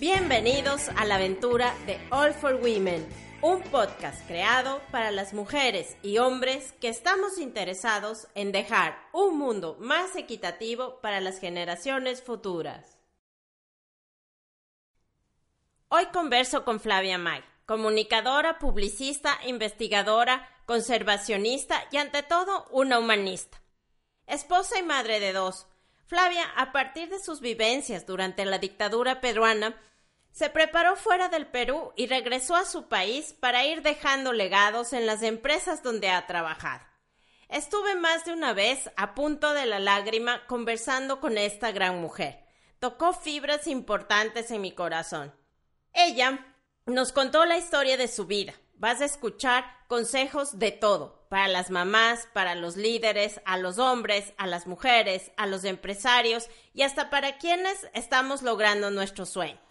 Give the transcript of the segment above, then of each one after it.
Bienvenidos a la aventura de All for Women, un podcast creado para las mujeres y hombres que estamos interesados en dejar un mundo más equitativo para las generaciones futuras. Hoy converso con Flavia May, comunicadora, publicista, investigadora, conservacionista y ante todo una humanista. Esposa y madre de dos, Flavia, a partir de sus vivencias durante la dictadura peruana, se preparó fuera del Perú y regresó a su país para ir dejando legados en las empresas donde ha trabajado. Estuve más de una vez a punto de la lágrima conversando con esta gran mujer. Tocó fibras importantes en mi corazón. Ella nos contó la historia de su vida. Vas a escuchar consejos de todo, para las mamás, para los líderes, a los hombres, a las mujeres, a los empresarios y hasta para quienes estamos logrando nuestros sueños.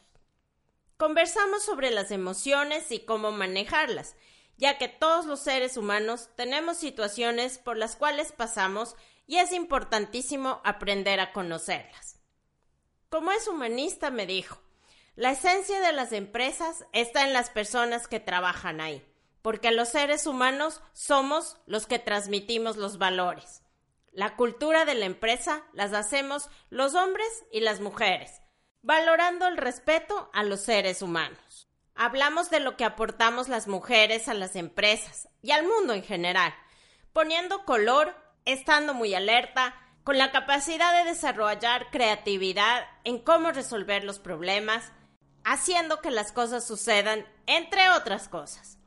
Conversamos sobre las emociones y cómo manejarlas, ya que todos los seres humanos tenemos situaciones por las cuales pasamos y es importantísimo aprender a conocerlas. Como es humanista, me dijo, la esencia de las empresas está en las personas que trabajan ahí, porque los seres humanos somos los que transmitimos los valores. La cultura de la empresa las hacemos los hombres y las mujeres, valorando el respeto a los seres humanos. Hablamos de lo que aportamos las mujeres a las empresas y al mundo en general, poniendo color, estando muy alerta, con la capacidad de desarrollar creatividad en cómo resolver los problemas, haciendo que las cosas sucedan, entre otras cosas.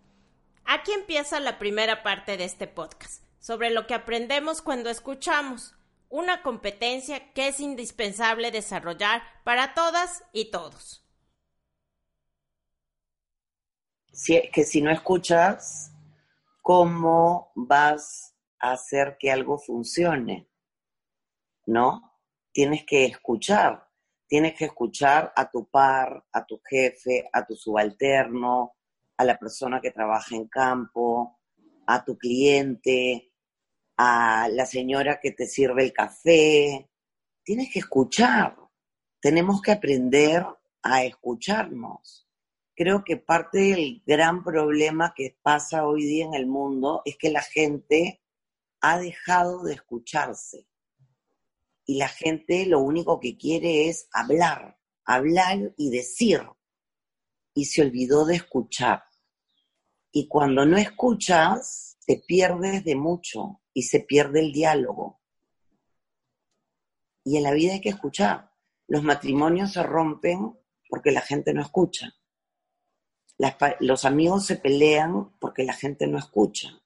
Aquí empieza la primera parte de este podcast, sobre lo que aprendemos cuando escuchamos, una competencia que es indispensable desarrollar para todas y todos. Si, que si no escuchas, ¿cómo vas a hacer que algo funcione? ¿No? Tienes que escuchar, tienes que escuchar a tu par, a tu jefe, a tu subalterno, a la persona que trabaja en campo, a tu cliente, a la señora que te sirve el café. Tienes que escuchar. Tenemos que aprender a escucharnos. Creo que parte del gran problema que pasa hoy día en el mundo es que la gente ha dejado de escucharse. Y la gente lo único que quiere es hablar, hablar y decir. Y se olvidó de escuchar. Y cuando no escuchas, te pierdes de mucho y se pierde el diálogo. Y en la vida hay que escuchar. Los matrimonios se rompen porque la gente no escucha. los amigos se pelean porque la gente no escucha.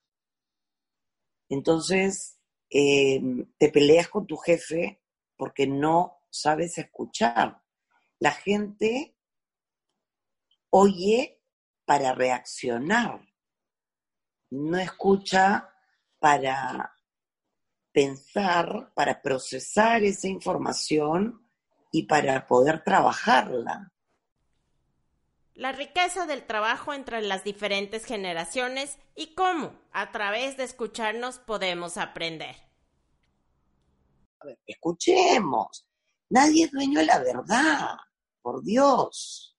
Entonces, eh, te peleas con tu jefe porque no sabes escuchar. La gente oye para reaccionar, no escucha para pensar, para procesar esa información y para poder trabajarla. La riqueza del trabajo entre las diferentes generaciones y cómo, a través de escucharnos, podemos aprender. A ver, escuchemos. Nadie es dueño de la verdad, por Dios.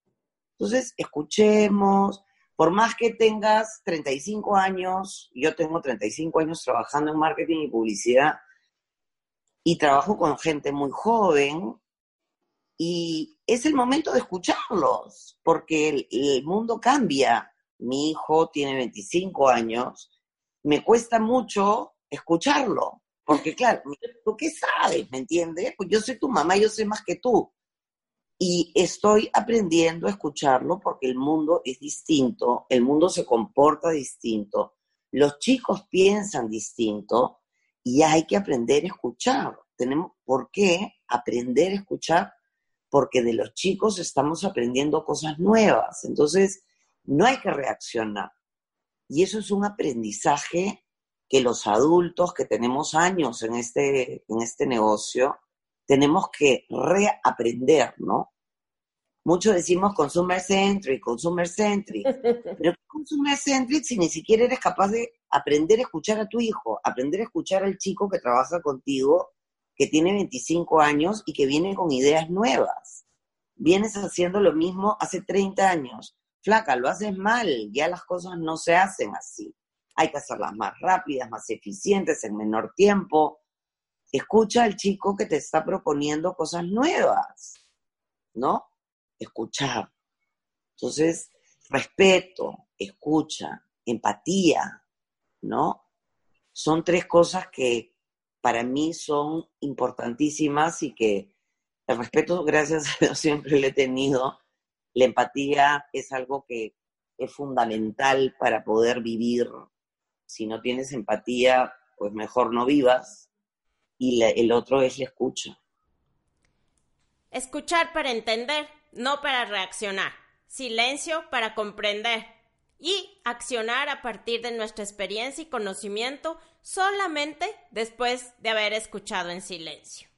Entonces, escuchemos, por más que tengas 35 años, yo tengo 35 años trabajando en marketing y publicidad y trabajo con gente muy joven y es el momento de escucharlos porque el, mundo cambia. Mi hijo tiene 25 años, me cuesta mucho escucharlo porque claro, ¿tú qué sabes? ¿Me entiendes? Pues yo soy tu mamá, yo sé más que tú y estoy aprendiendo a escucharlo porque el mundo es distinto, el mundo se comporta distinto, los chicos piensan distinto y hay que aprender a escuchar. Tenemos por qué aprender a escuchar porque de los chicos estamos aprendiendo cosas nuevas. Entonces, no hay que reaccionar. Y eso es un aprendizaje que los adultos que tenemos años en este, en este negocio, tenemos que reaprender, ¿no? Muchos decimos consumer centric, consumer centric, pero consumer centric si ni siquiera eres capaz de aprender a escuchar a tu hijo, aprender a escuchar al chico que trabaja contigo, que tiene 25 años y que viene con ideas nuevas. vienes haciendo lo mismo hace 30 años. Flaca, lo haces mal, ya las cosas no se hacen así. Hay que hacerlas más rápidas, más eficientes, en menor tiempo. Escucha al chico que te está proponiendo cosas nuevas, ¿no? Escuchar. Entonces, respeto, escucha, empatía, ¿no? Son tres cosas que para mí son importantísimas y que el respeto, gracias a Dios, siempre lo he tenido. La empatía es algo que es fundamental para poder vivir. Si no tienes empatía, pues mejor no vivas. Y el otro es la escucha. Escuchar para entender, no para reaccionar. Silencio para comprender. Y accionar a partir de nuestra experiencia y conocimiento solamente después de haber escuchado en silencio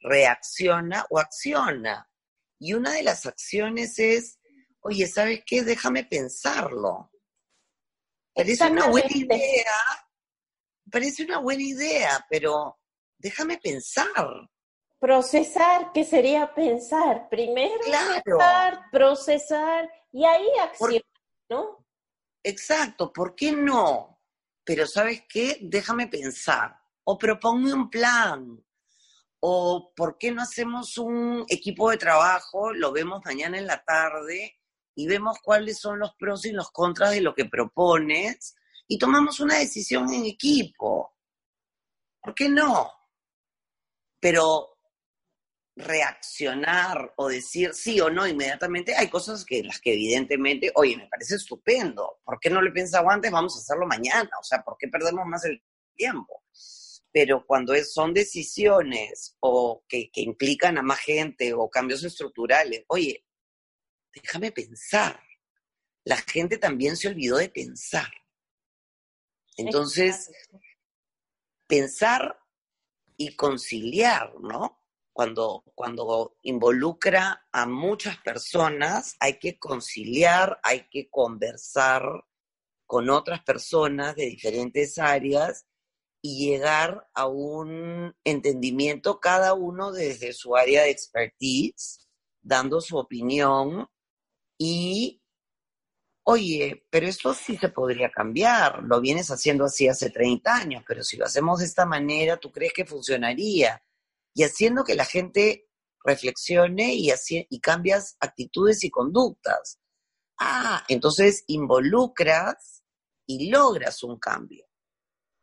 reacciona o acciona. Y una de las acciones es, oye, ¿sabes qué? Déjame pensarlo. Parece una buena idea, parece una buena idea, pero déjame pensar. Procesar, ¿qué sería pensar? Primero pensar, procesar y ahí accionar, ¿no? Exacto, ¿por qué no? Pero ¿sabes qué? Déjame pensar. O proponme un plan o por qué no hacemos un equipo de trabajo, lo vemos mañana en la tarde y vemos cuáles son los pros y los contras de lo que propones y tomamos una decisión en equipo. ¿Por qué no? Pero reaccionar o decir sí o no inmediatamente, hay cosas que las que evidentemente, oye, me parece estupendo, ¿por qué no lo he pensado antes? Vamos a hacerlo mañana, o sea, ¿por qué perdemos más el tiempo? pero cuando son decisiones o que, implican a más gente o cambios estructurales, oye, déjame pensar. La gente también se olvidó de pensar. Entonces, pensar y conciliar, ¿no? Cuando, cuando involucra a muchas personas, hay que conciliar, hay que conversar con otras personas de diferentes áreas y llegar a un entendimiento cada uno desde su área de expertise, dando su opinión y, oye, pero esto sí se podría cambiar, lo vienes haciendo así hace 30 años, pero si lo hacemos de esta manera, ¿tú crees que funcionaría? Y haciendo que la gente reflexione y, así, y cambias actitudes y conductas. Ah, entonces involucras y logras un cambio.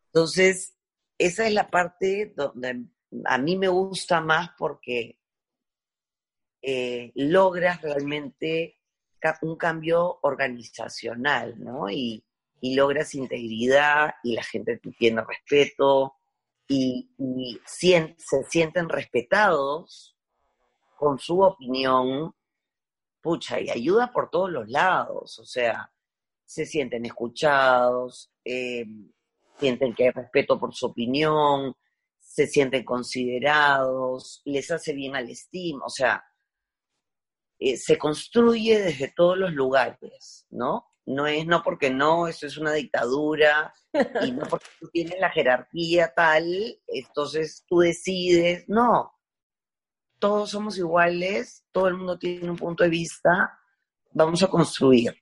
Entonces, esa es la parte donde a mí me gusta más porque eh, logras realmente un cambio organizacional, ¿no? Y, logras integridad y la gente tiene respeto y, se sienten respetados con su opinión, pucha, y ayuda por todos los lados, o sea, se sienten escuchados, eh, sienten que hay respeto por su opinión, se sienten considerados, les hace bien al estima, o sea, eh, se construye desde todos los lugares, ¿no? No es no porque no, eso es una dictadura, y no porque tú tienes la jerarquía tal, entonces tú decides, no. Todos somos iguales, todo el mundo tiene un punto de vista, vamos a construir.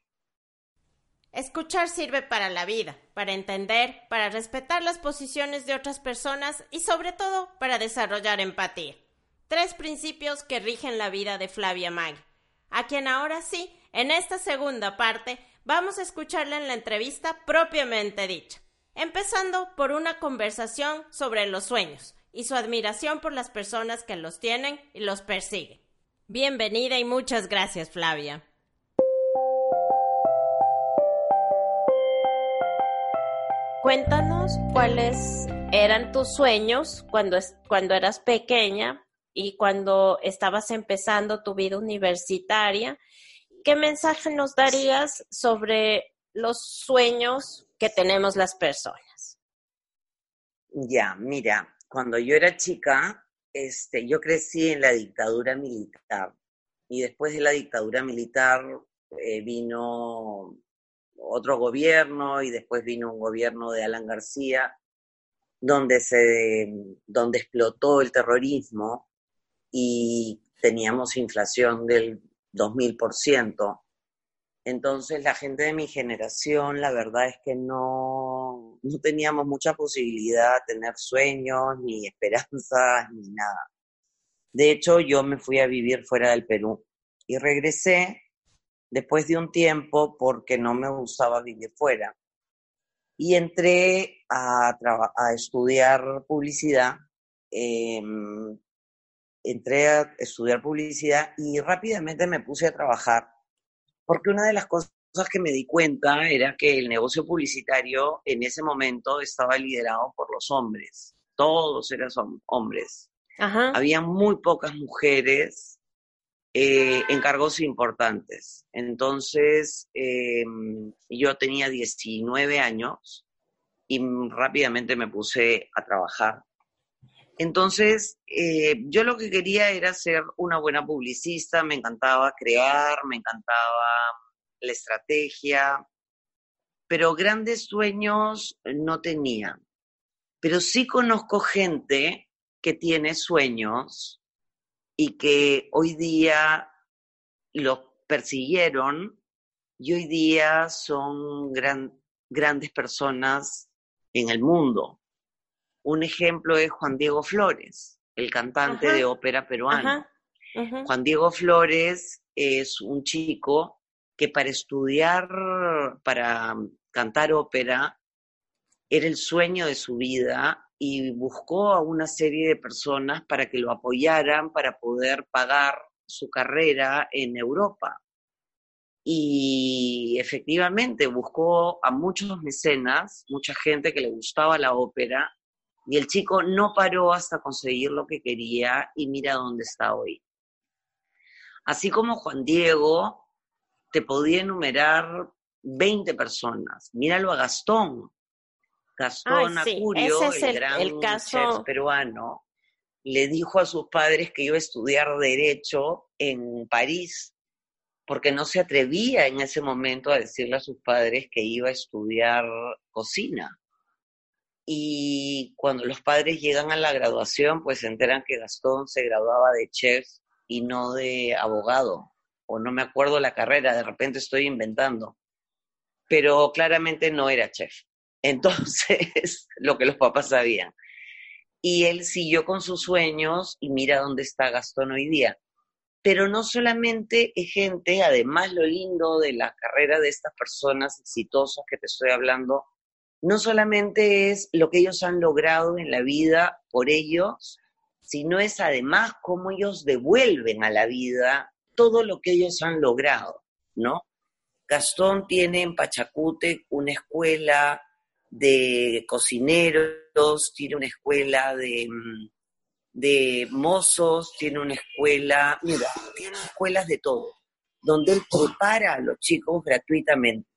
Escuchar sirve para la vida, para entender, para respetar las posiciones de otras personas y sobre todo para desarrollar empatía. Tres principios que rigen la vida de Flavia Mag, a quien ahora sí, en esta segunda parte, vamos a escucharla en la entrevista propiamente dicha, empezando por una conversación sobre los sueños y su admiración por las personas que los tienen y los persiguen. Bienvenida y muchas gracias, Flavia. Cuéntanos cuáles eran tus sueños cuando, cuando eras pequeña y cuando estabas empezando tu vida universitaria. ¿Qué mensaje nos darías sobre los sueños que tenemos las personas? Ya, mira, cuando yo era chica, este, yo crecí en la dictadura militar y después de la dictadura militar eh, vino otro gobierno y después vino un gobierno de Alan García, donde, se, donde explotó el terrorismo y teníamos inflación del 2000%. Entonces la gente de mi generación, la verdad es que no, no teníamos mucha posibilidad de tener sueños, ni esperanzas, ni nada. De hecho, yo me fui a vivir fuera del Perú y regresé después de un tiempo porque no me gustaba vivir fuera. Y entré a, a estudiar publicidad. Em, entré a estudiar publicidad y rápidamente me puse a trabajar porque una de las cosas que me di cuenta era que el negocio publicitario en ese momento estaba liderado por los hombres. Todos eran hombres. Había muy pocas mujeres eh, en cargos importantes. Entonces, em, yo tenía 19 años y rápidamente me puse a trabajar. Entonces, eh, yo lo que quería era ser una buena publicista, me encantaba crear, me encantaba la estrategia, pero grandes sueños no tenía. Pero sí conozco gente que tiene sueños y que hoy día los persiguieron y hoy día son grandes personas en el mundo. Un ejemplo es Juan Diego Flores, el cantante de ópera peruano. Juan Diego Flores es un chico que para estudiar, para cantar ópera, era el sueño de su vida y buscó a una serie de personas para que lo apoyaran para poder pagar su carrera en Europa. Y efectivamente buscó a muchos mecenas, mucha gente que le gustaba la ópera, y el chico no paró hasta conseguir lo que quería y mira dónde está hoy. Así como Juan Diego, te podía enumerar 20 personas. Míralo a Gastón. Gastón Acurio, el, gran caso... peruano, le dijo a sus padres que iba a estudiar Derecho en París, porque no se atrevía en ese momento a decirle a sus padres que iba a estudiar cocina. Y cuando los padres llegan a la graduación, pues se enteran que Gastón se graduaba de chef y no de abogado, o no me acuerdo la carrera, de repente estoy inventando, pero claramente no era chef. Entonces, lo que los papás sabían. Y él siguió con sus sueños y mira dónde está Gastón hoy día. Pero no solamente es gente, además lo lindo de la carrera de estas personas exitosas que te estoy hablando, no solamente es lo que ellos han logrado en la vida por ellos, sino es además cómo ellos devuelven a la vida todo lo que ellos han logrado, ¿no? Gastón tiene en Pachacute una escuela de cocineros, tiene una escuela de, mm, de mozos, tiene una escuela, mira, tiene escuelas de todo, donde él prepara a los chicos gratuitamente.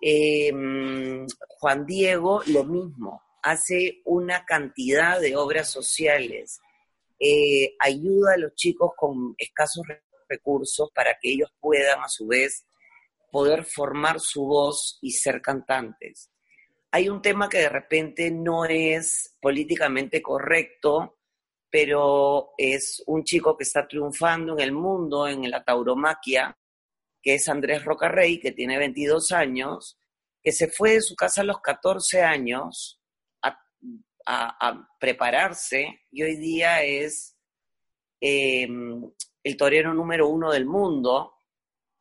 Em, Juan Diego, lo mismo, hace una cantidad de obras sociales, eh, ayuda a los chicos con escasos recursos para que ellos puedan a su vez poder formar su voz y ser cantantes. Hay un tema que de repente no es políticamente correcto, pero es un chico que está triunfando en el mundo, en la tauromaquia, que es Andrés Rocarrey, que tiene 22 años, que se fue de su casa a los 14 años a, prepararse y hoy día es em, el torero número uno del mundo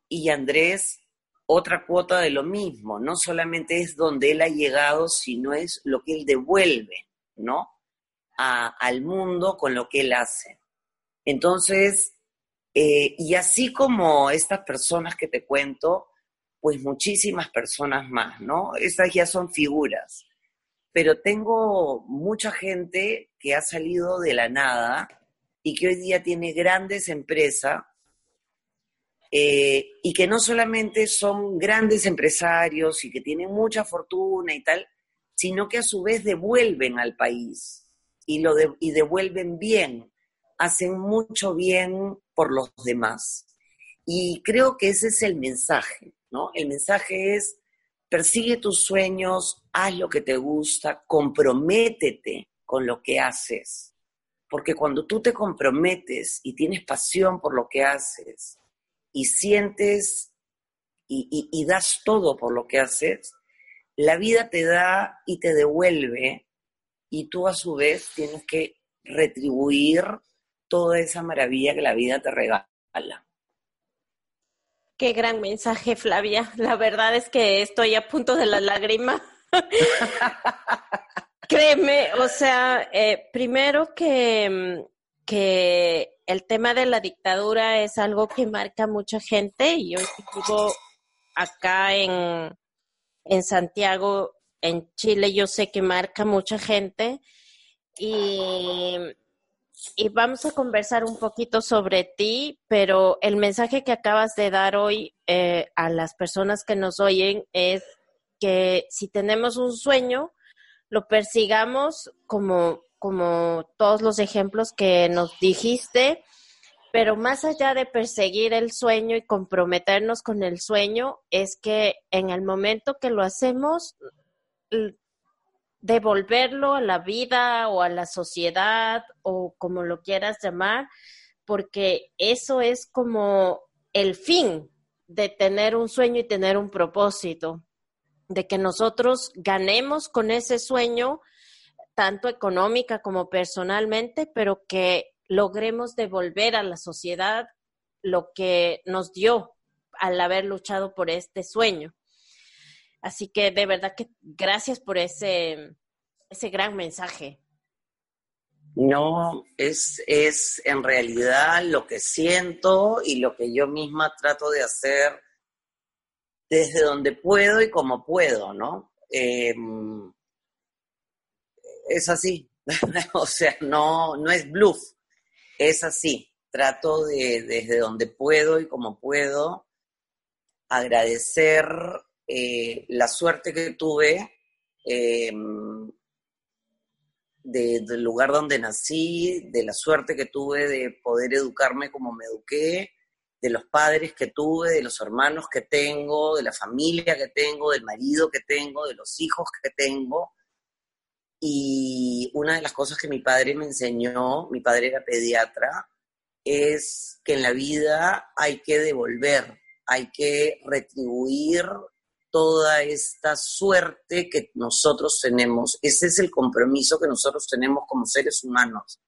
y Andrés otra cuota de lo mismo, no solamente es donde él ha llegado, sino es lo que él devuelve, ¿no? al mundo con lo que él hace. Entonces, eh, y así como estas personas que te cuento, pues muchísimas personas más, ¿no? Estas ya son figuras. Pero tengo mucha gente que ha salido de la nada y que hoy día tiene grandes empresas eh, y que no solamente son grandes empresarios y que tienen mucha fortuna y tal, sino que a su vez devuelven al país y, lo y devuelven bien, hacen mucho bien por los demás. Y creo que ese es el mensaje, ¿no? El mensaje es, persigue tus sueños, haz lo que te gusta, comprométete con lo que haces. Porque cuando tú te comprometes y tienes pasión por lo que haces y sientes y, y das todo por lo que haces, la vida te da y te devuelve y tú a su vez tienes que retribuir toda esa maravilla que la vida te regala. Qué gran mensaje, Flavia. La verdad es que estoy a punto de la lágrima. Créeme, o sea, eh, primero que, que el tema de la dictadura es algo que marca mucha gente y yo vivo acá en, en Santiago, en Chile, yo sé que marca mucha gente y, y vamos a conversar un poquito sobre ti, pero el mensaje que acabas de dar hoy eh, a las personas que nos oyen es que si tenemos un sueño, lo persigamos como, como todos los ejemplos que nos dijiste, pero más allá de perseguir el sueño y comprometernos con el sueño, es que en el momento que lo hacemos, devolverlo a la vida o a la sociedad o como lo quieras llamar, porque eso es como el fin de tener un sueño y tener un propósito, de que nosotros ganemos con ese sueño, tanto económica como personalmente, pero que logremos devolver a la sociedad lo que nos dio al haber luchado por este sueño. Así que de verdad que gracias por ese, ese gran mensaje. No, es, es en realidad lo que siento y lo que yo misma trato de hacer desde donde puedo y como puedo, ¿no? Em, es así, o sea, no, no es bluff, es así. Trato de, desde donde puedo y como puedo, agradecer eh, la suerte que tuve em, del lugar donde nací, de la suerte que tuve de poder educarme como me eduqué, de los padres que tuve, de los hermanos que tengo, de la familia que tengo, del marido que tengo, de los hijos que tengo. Y una de las cosas que mi padre me enseñó, mi padre era pediatra, es que en la vida hay que devolver, hay que retribuir toda esta suerte que nosotros tenemos. Ese es el compromiso que nosotros tenemos como seres humanos.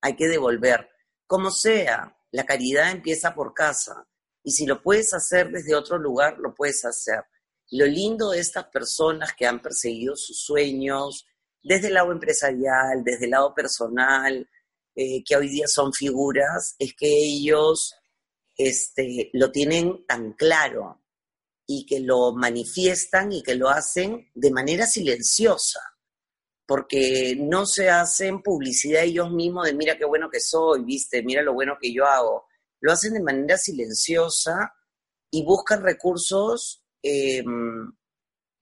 Hay que devolver. Como sea, la caridad empieza por casa. Y si lo puedes hacer desde otro lugar, lo puedes hacer. Lo lindo de estas personas que han perseguido sus sueños, desde el lado empresarial, desde el lado personal, eh, que hoy día son figuras, es que ellos este, lo tienen tan claro y que lo manifiestan y que lo hacen de manera silenciosa, porque no se hacen publicidad ellos mismos de mira qué bueno que soy, viste, mira lo bueno que yo hago. Lo hacen de manera silenciosa y buscan recursos, em,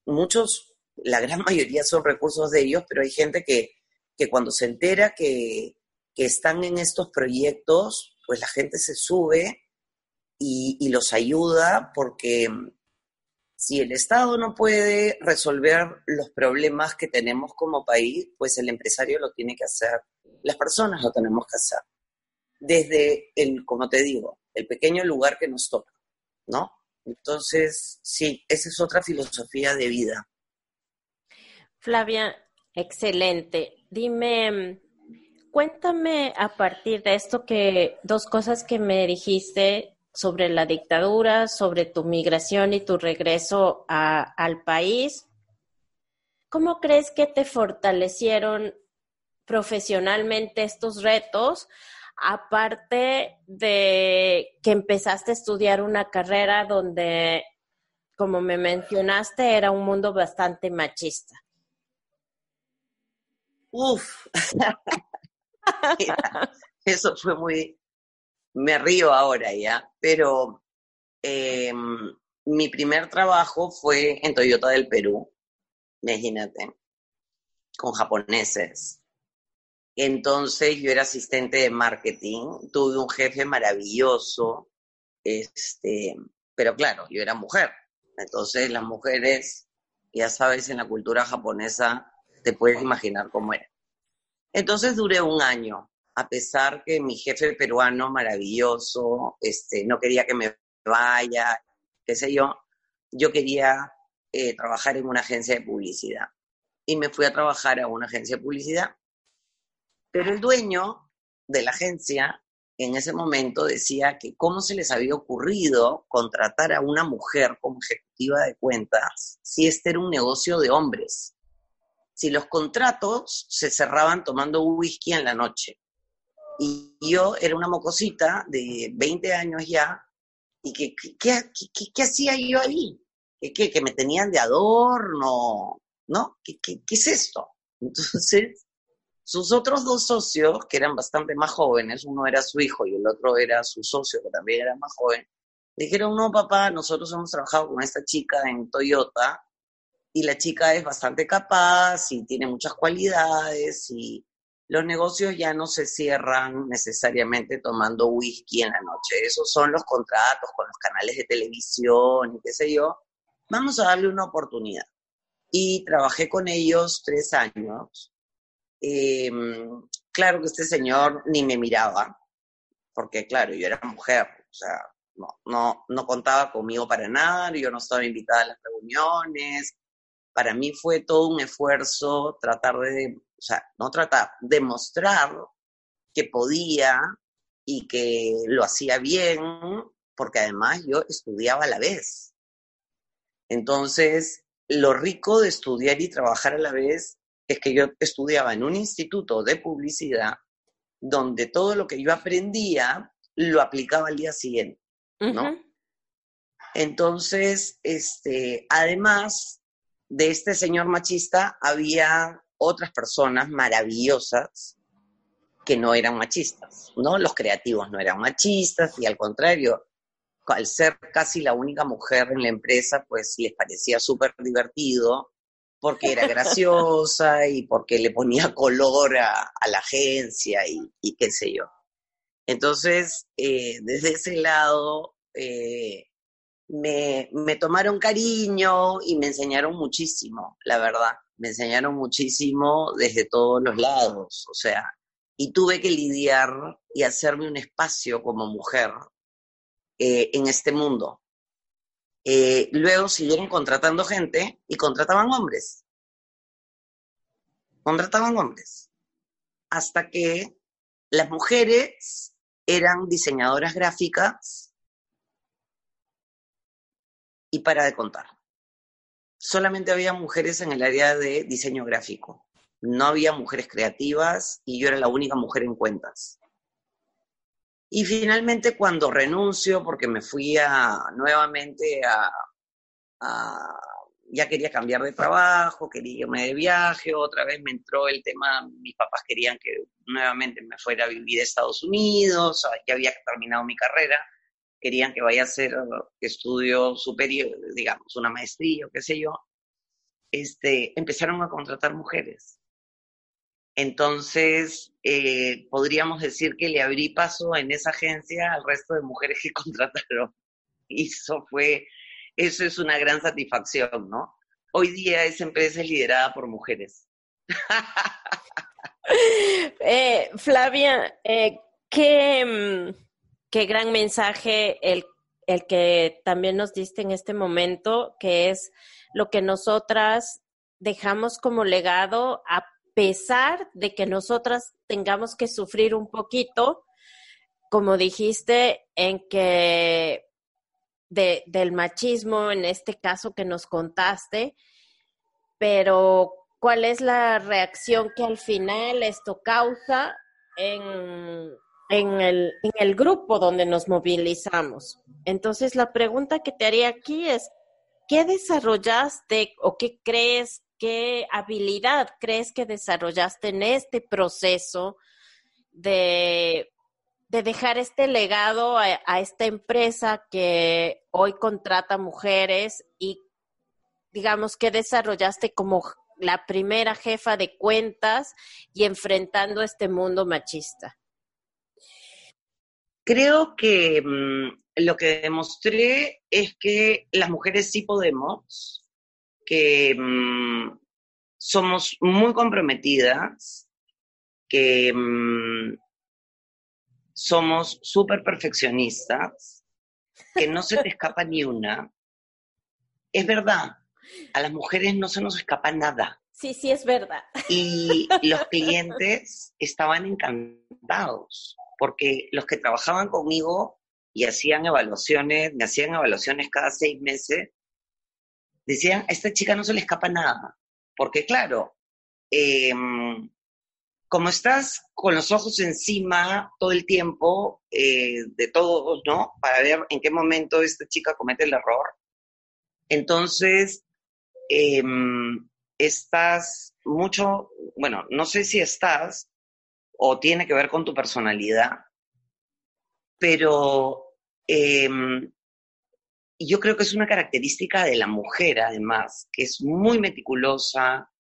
muchos, la gran mayoría son recursos de ellos, pero hay gente que, que cuando se entera que, que están en estos proyectos, pues la gente se sube y, y los ayuda porque si el Estado no puede resolver los problemas que tenemos como país, pues el empresario lo tiene que hacer, las personas lo tenemos que hacer, desde el, como te digo, el pequeño lugar que nos toca, ¿no? Entonces, sí, esa es otra filosofía de vida. Flavia, excelente. Dime, cuéntame a partir de esto que dos cosas que me dijiste sobre la dictadura, sobre tu migración y tu regreso al país. ¿Cómo crees que te fortalecieron profesionalmente estos retos? Aparte de que empezaste a estudiar una carrera donde, como me mencionaste, era un mundo bastante machista. Uf, eso fue muy, me río ahora ya, pero em, mi primer trabajo fue en Toyota del Perú, imagínate, con japoneses. Entonces yo era asistente de marketing, tuve un jefe maravilloso, este, pero claro, yo era mujer. Entonces las mujeres, ya sabes, en la cultura japonesa, te puedes imaginar cómo era. Entonces duré un año a pesar que mi jefe peruano maravilloso, este, no quería que me vaya, qué sé yo, yo quería eh, trabajar en una agencia de publicidad. Y me fui a trabajar a una agencia de publicidad. Pero el dueño de la agencia en ese momento decía que cómo se les había ocurrido contratar a una mujer como ejecutiva de cuentas si este era un negocio de hombres. Si los contratos se cerraban tomando whisky en la noche. Y yo era una mocosita de 20 años ya, y que, ¿qué hacía yo ahí? ¿Qué, que me tenían de adorno, ¿no? ¿Qué, qué, qué es esto? Entonces, sus otros dos socios, que eran bastante más jóvenes, uno era su hijo y el otro era su socio, que también era más joven, dijeron, no, papá, nosotros hemos trabajado con esta chica en Toyota y la chica es bastante capaz y tiene muchas cualidades y los negocios ya no se cierran necesariamente tomando whisky en la noche. Esos son los contratos con los canales de televisión y qué sé yo. Vamos a darle una oportunidad. Y trabajé con ellos tres años Em, claro que este señor ni me miraba, porque claro, yo era mujer, o sea, no, no, no contaba conmigo para nada, yo no estaba invitada a las reuniones. Para mí fue todo un esfuerzo tratar de, sea, no tratar, demostrar que podía y que lo hacía bien, porque además yo estudiaba a la vez. Entonces, lo rico de estudiar y trabajar a la vez es que yo estudiaba en un instituto de publicidad donde todo lo que yo aprendía lo aplicaba al día siguiente, ¿no? Entonces, este, además de este señor machista, había otras personas maravillosas que no eran machistas, ¿no? Los creativos no eran machistas y al contrario, al ser casi la única mujer en la empresa, pues les parecía súper divertido porque era graciosa y porque le ponía color a, la agencia y, qué sé yo. Entonces, eh, desde ese lado, eh, me, me, tomaron cariño y me enseñaron muchísimo, la verdad. Me enseñaron muchísimo desde todos los lados, o sea, y tuve que lidiar y hacerme un espacio como mujer eh, en este mundo, eh, luego siguieron contratando gente y contrataban hombres. Contrataban hombres. Hasta que las mujeres eran diseñadoras gráficas y para de contar. Solamente había mujeres en el área de diseño gráfico. No había mujeres creativas y yo era la única mujer en cuentas. Y finalmente cuando renuncio, porque me fui a, nuevamente a, ya quería cambiar de trabajo, quería irme de viaje, otra vez me entró el tema, mis papás querían que nuevamente me fuera a vivir a Estados Unidos, ya había terminado mi carrera, querían que vaya a hacer estudio superior, digamos, una maestría o qué sé yo, este, empezaron a contratar mujeres. Entonces, eh, podríamos decir que le abrí paso en esa agencia al resto de mujeres que contrataron. Y eso fue, eso es una gran satisfacción, ¿no? Hoy día esa empresa es liderada por mujeres. Eh, Flavia, eh, qué, mm, qué, gran mensaje el, el que también nos diste en este momento, que es lo que nosotras dejamos como legado a pesar de que nosotras tengamos que sufrir un poquito, como dijiste, en que del machismo, en este caso que nos contaste, pero ¿cuál es la reacción que al final esto causa en, en, el, en el grupo donde nos movilizamos? Entonces, la pregunta que te haría aquí es, ¿qué desarrollaste o qué crees ¿Qué habilidad crees que desarrollaste en este proceso de, dejar este legado a, esta empresa que hoy contrata mujeres y digamos que desarrollaste como la primera jefa de cuentas y enfrentando este mundo machista? Creo que mm, lo que demostré es que las mujeres sí podemos, que mm, somos muy comprometidas, que mm, somos súper perfeccionistas, que no se te escapa ni una. Es verdad, a las mujeres no se nos escapa nada. Sí, sí, es verdad. Y los clientes estaban encantados, porque los que trabajaban conmigo y hacían evaluaciones, me hacían evaluaciones cada seis meses, decían, a esta chica no se le escapa nada. Porque claro, em, como estás con los ojos encima todo el tiempo eh, de todos, ¿no? Para ver en qué momento esta chica comete el error. Entonces, em, estás mucho, bueno, no sé si estás o tiene que ver con tu personalidad, pero em, yo creo que es una característica de la mujer, además, que es muy meticulosa,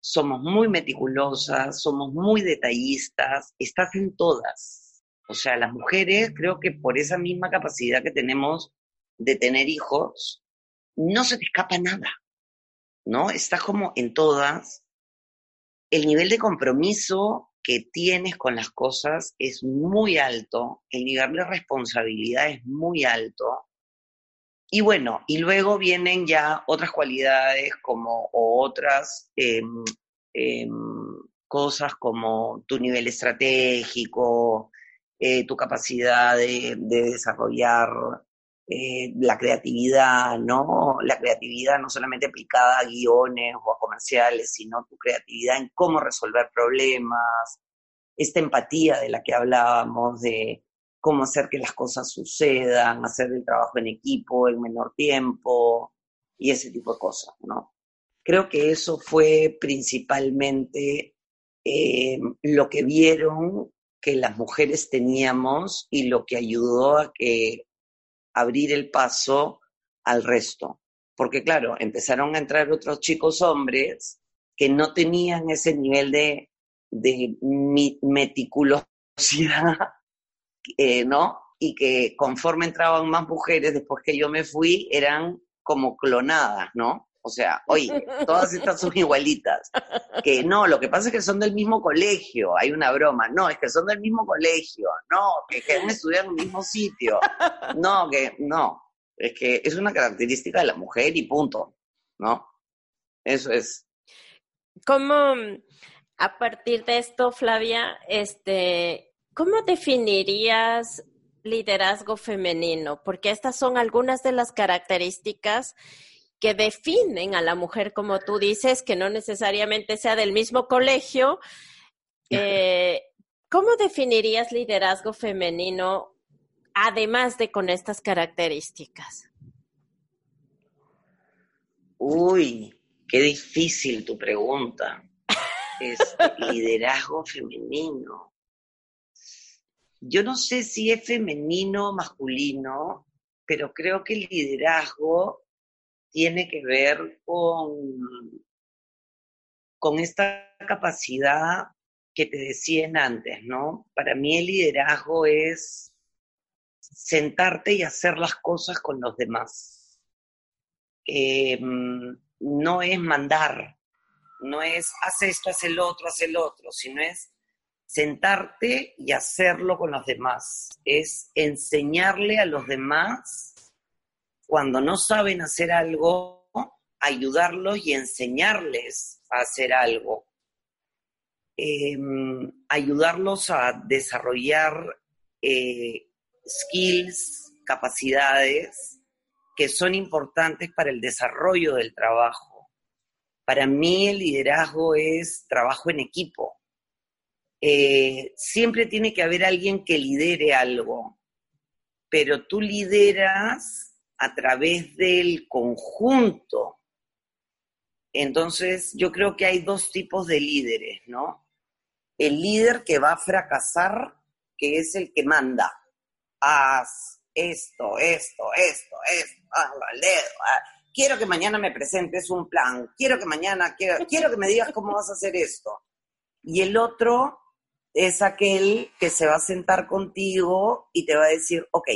somos muy meticulosas, somos muy detallistas, estás en todas. O sea, las mujeres creo que por esa misma capacidad que tenemos de tener hijos, no se te escapa nada, ¿no? Estás como en todas. El nivel de compromiso que tienes con las cosas es muy alto, el nivel de responsabilidad es muy alto. Y bueno, y luego vienen ya otras cualidades como otras em, em, cosas como tu nivel estratégico, eh, tu capacidad de desarrollar eh, la creatividad, ¿no? La creatividad no solamente aplicada a guiones o a comerciales, sino tu creatividad en cómo resolver problemas, esta empatía de la que hablábamos, de cómo hacer que las cosas sucedan, hacer el trabajo en equipo en menor tiempo y ese tipo de cosas, ¿no? Creo que eso fue principalmente eh, lo que vieron que las mujeres teníamos y lo que ayudó a que abrir el paso al resto. Porque claro, empezaron a entrar otros chicos hombres que no tenían ese nivel de, de meticulosidad, eh, ¿no? Y que conforme entraban más mujeres, después que yo me fui, eran como clonadas, ¿no? O sea, oye, todas estas son igualitas. Que no, lo que pasa es que son del mismo colegio, hay una broma. No, es que son del mismo colegio. No, que, que han estudiado en el mismo sitio. No, que no. Es que es una característica de la mujer y punto, ¿no? Eso es. ¿Cómo, a partir de esto, Flavia, este, cómo definirías liderazgo femenino? Porque estas son algunas de las características que definen a la mujer, como tú dices, que no necesariamente sea del mismo colegio. Eh, ¿Cómo definirías liderazgo femenino además de con estas características? Uy, qué difícil tu pregunta. Es liderazgo femenino. Yo no sé si es femenino o masculino, pero creo que el liderazgo tiene que ver con, con esta capacidad que te decían antes, ¿no? Para mí el liderazgo es sentarte y hacer las cosas con los demás. Em, no es mandar, no es haz esto, haz el otro, haz el otro, sino es sentarte y hacerlo con los demás. Es enseñarle a los demás cuando no saben hacer algo, ayudarlos y enseñarles a hacer algo. Em, ayudarlos a desarrollar eh, skills, capacidades que son importantes para el desarrollo del trabajo. Para mí el liderazgo es trabajo en equipo. Eh, siempre tiene que haber alguien que lidere algo, pero tú lideras a través del conjunto. Entonces, yo creo que hay dos tipos de líderes, ¿no? El líder que va a fracasar, que es el que manda. Haz esto, esto, esto, esto, ah, quiero que mañana me presentes un plan, quiero que mañana, quiero, quiero que me digas cómo vas a hacer esto. Y el otro es aquel que se va a sentar contigo y te va a decir, ok,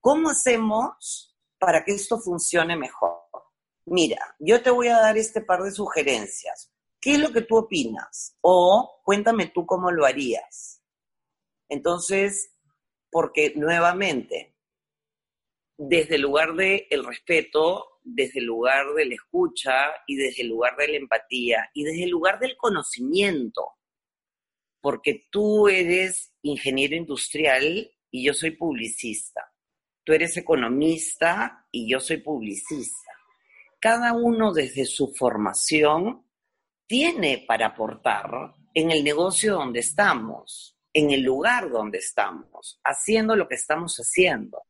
¿cómo hacemos para que esto funcione mejor. Mira, yo te voy a dar este par de sugerencias. ¿Qué es lo que tú opinas? O cuéntame tú cómo lo harías. Entonces, porque nuevamente, desde el lugar del el respeto, desde el lugar de la escucha y desde el lugar de la empatía y desde el lugar del conocimiento, porque tú eres ingeniero industrial y yo soy publicista, tú eres economista y yo soy publicista. Cada uno desde su formación tiene para aportar en el negocio donde estamos, en el lugar donde estamos, haciendo lo que estamos haciendo.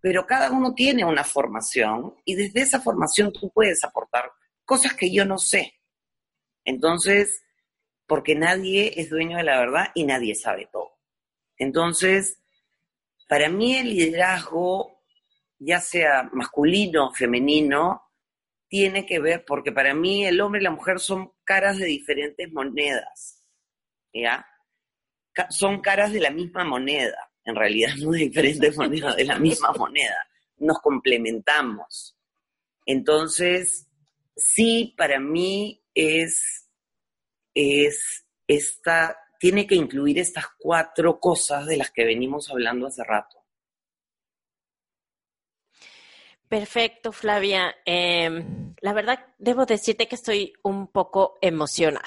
Pero cada uno tiene una formación y desde esa formación tú puedes aportar cosas que yo no sé. Entonces, porque nadie es dueño de la verdad y nadie sabe todo. Entonces, para mí el liderazgo, ya sea masculino o femenino, tiene que ver, porque para mí el hombre y la mujer son caras de diferentes monedas, ¿ya? Son caras de la misma moneda, en realidad no de diferentes monedas, de la misma moneda. Nos complementamos. Entonces, sí, para mí es, es esta, tiene que incluir estas cuatro cosas de las que venimos hablando hace rato. Perfecto, Flavia. Em, la verdad, debo decirte que estoy un poco emocionada.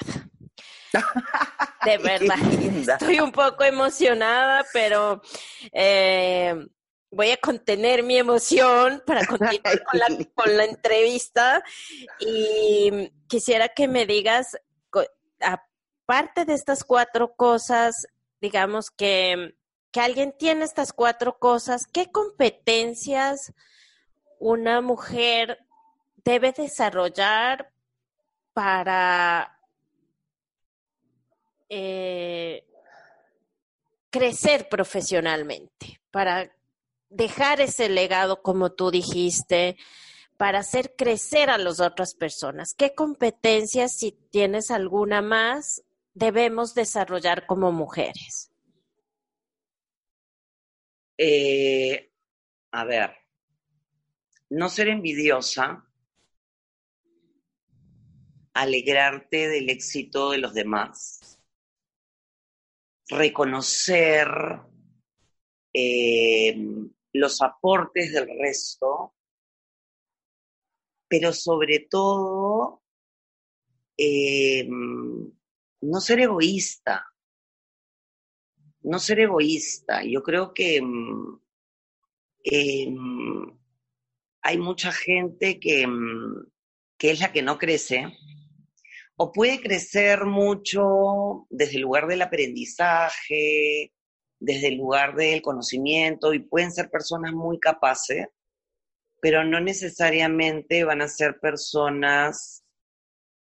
De verdad, estoy un poco emocionada, pero em, voy a contener mi emoción para continuar con la, con la entrevista y quisiera que me digas, aparte de estas cuatro cosas, digamos que, que alguien tiene estas cuatro cosas, ¿qué competencias una mujer debe desarrollar para eh, crecer profesionalmente, para dejar ese legado como tú dijiste, para hacer crecer a las otras personas. ¿Qué competencias, si tienes alguna más, debemos desarrollar como mujeres? Eh, a ver, no ser envidiosa, alegrarte del éxito de los demás, reconocer eh, los aportes del resto, pero sobre todo eh, no ser egoísta, no ser egoísta. Yo creo que mm, em, hay mucha gente que, mm, que es la que no crece, o puede crecer mucho desde el lugar del aprendizaje, desde el lugar del conocimiento, y pueden ser personas muy capaces, pero no necesariamente van a ser personas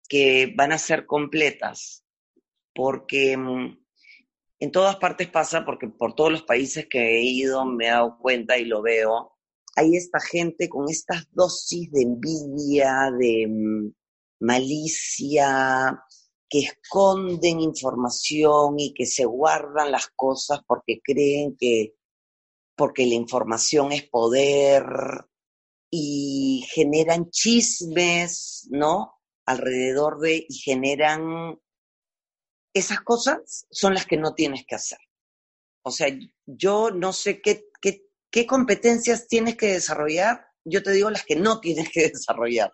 que van a ser completas, porque mm, en todas partes pasa, porque por todos los países que he ido me he dado cuenta y lo veo, hay esta gente con estas dosis de envidia, de mm, malicia, que esconden información y que se guardan las cosas porque creen que porque la información es poder y generan chismes, ¿no? Alrededor de y generan esas cosas son las que no tienes que hacer. O sea, yo no sé qué, qué ¿Qué competencias tienes que desarrollar? Yo te digo las que no tienes que desarrollar.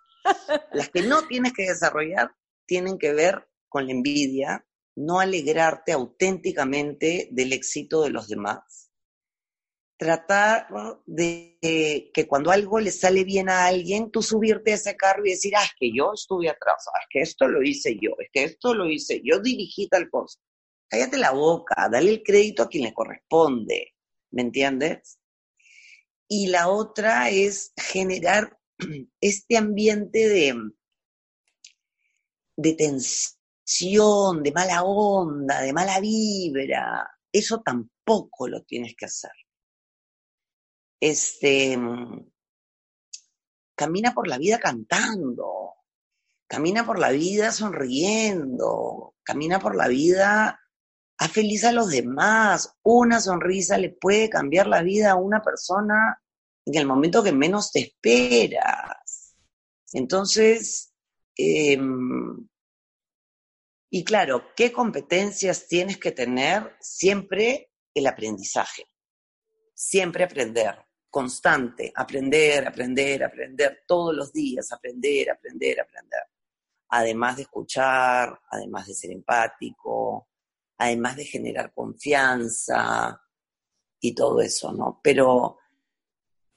Las que no tienes que desarrollar tienen que ver con la envidia, no alegrarte auténticamente del éxito de los demás. Tratar de que cuando algo le sale bien a alguien, tú subirte a ese carro y decir, ah, es que yo estuve atrás, ah, es que esto lo hice yo, es que esto lo hice yo, dirigí tal cosa. Cállate la boca, dale el crédito a quien le corresponde, ¿me entiendes? y la otra es generar este ambiente de, de tensión, de mala onda, de mala vibra. Eso tampoco lo tienes que hacer. Este, camina por la vida cantando, camina por la vida sonriendo, camina por la vida, haz feliz a los demás. Una sonrisa le puede cambiar la vida a una persona en el momento que menos te esperas. Entonces, em, y claro, ¿qué competencias tienes que tener? Siempre el aprendizaje. siempre aprender, constante, aprender, aprender, aprender, todos los días, aprender, aprender, aprender. Además de escuchar, además de ser empático, además de generar confianza y todo eso, ¿no? Pero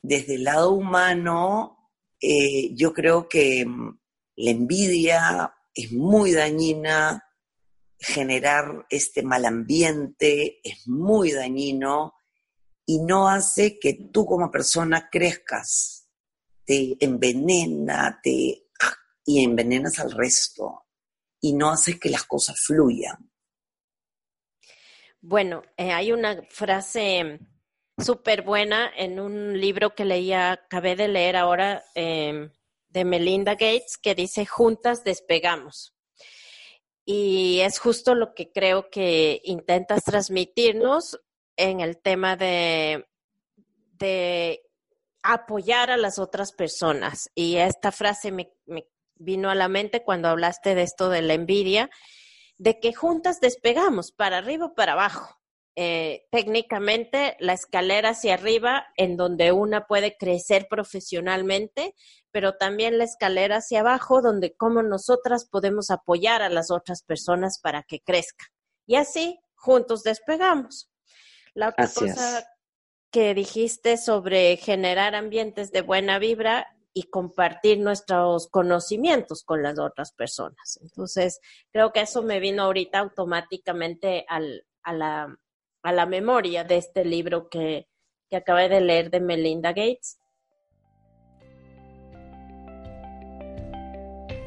desde el lado humano, eh, yo creo que mm, la envidia es muy dañina, generar este mal ambiente es muy dañino y no hace que tú como persona crezcas, te envenena, te y envenenas al resto y no hace que las cosas fluyan. Bueno, eh, hay una frase súper buena en un libro que leía, acabé de leer ahora, em, de Melinda Gates, que dice, juntas despegamos. Y es justo lo que creo que intentas transmitirnos en el tema de, de apoyar a las otras personas. Y esta frase me, vino a la mente cuando hablaste de esto de la envidia, de que juntas despegamos para arriba o para abajo. Eh, técnicamente la escalera hacia arriba en donde una puede crecer profesionalmente, pero también la escalera hacia abajo donde como nosotras podemos apoyar a las otras personas para que crezcan. Y así juntos despegamos. La otra cosa que dijiste sobre generar ambientes de buena vibra y compartir nuestros conocimientos con las otras personas. Entonces, creo que eso me vino ahorita automáticamente al, a la a la memoria de este libro que, que acabé de leer de Melinda Gates.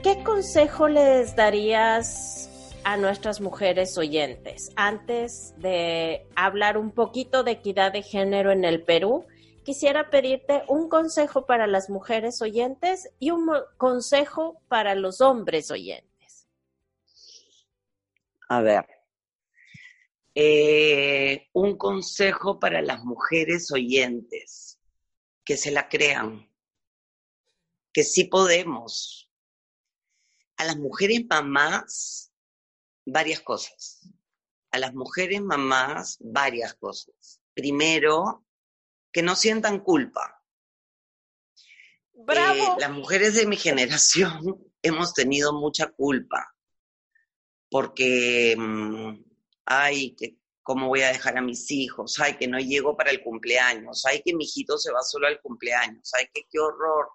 ¿Qué consejo les darías a nuestras mujeres oyentes antes de hablar un poquito de equidad de género en el Perú? Quisiera pedirte un consejo para las mujeres oyentes y un consejo para los hombres oyentes. A ver, eh, un consejo para las mujeres oyentes, que se la crean, que sí podemos. A las mujeres mamás, varias cosas. A las mujeres mamás, varias cosas. Primero, que no sientan culpa. Bravo. Eh, las mujeres de mi generación hemos tenido mucha culpa porque mm, ay, que cómo voy a dejar a mis hijos, ay, que no llego para el cumpleaños, ay, que mi hijito se va solo al cumpleaños, ay, que qué horror,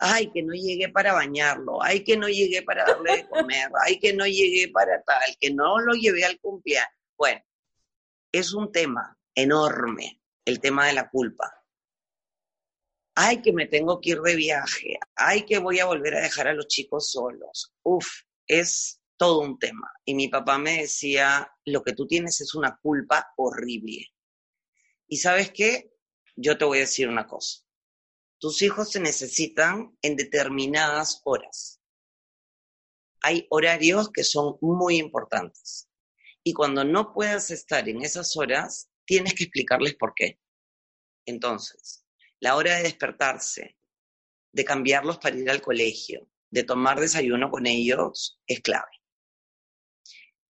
ay, que no llegué para bañarlo, ay, que no llegué para darle de comer, ay, que no llegué para tal, que no lo llevé al cumpleaños. Bueno, es un tema enorme, el tema de la culpa. Ay, que me tengo que ir de viaje, ay, que voy a volver a dejar a los chicos solos. Uf, es todo un tema. Y mi papá me decía, lo que tú tienes es una culpa horrible. Y sabes qué, yo te voy a decir una cosa. Tus hijos te necesitan en determinadas horas. Hay horarios que son muy importantes. Y cuando no puedas estar en esas horas, tienes que explicarles por qué. Entonces, la hora de despertarse, de cambiarlos para ir al colegio, de tomar desayuno con ellos, es clave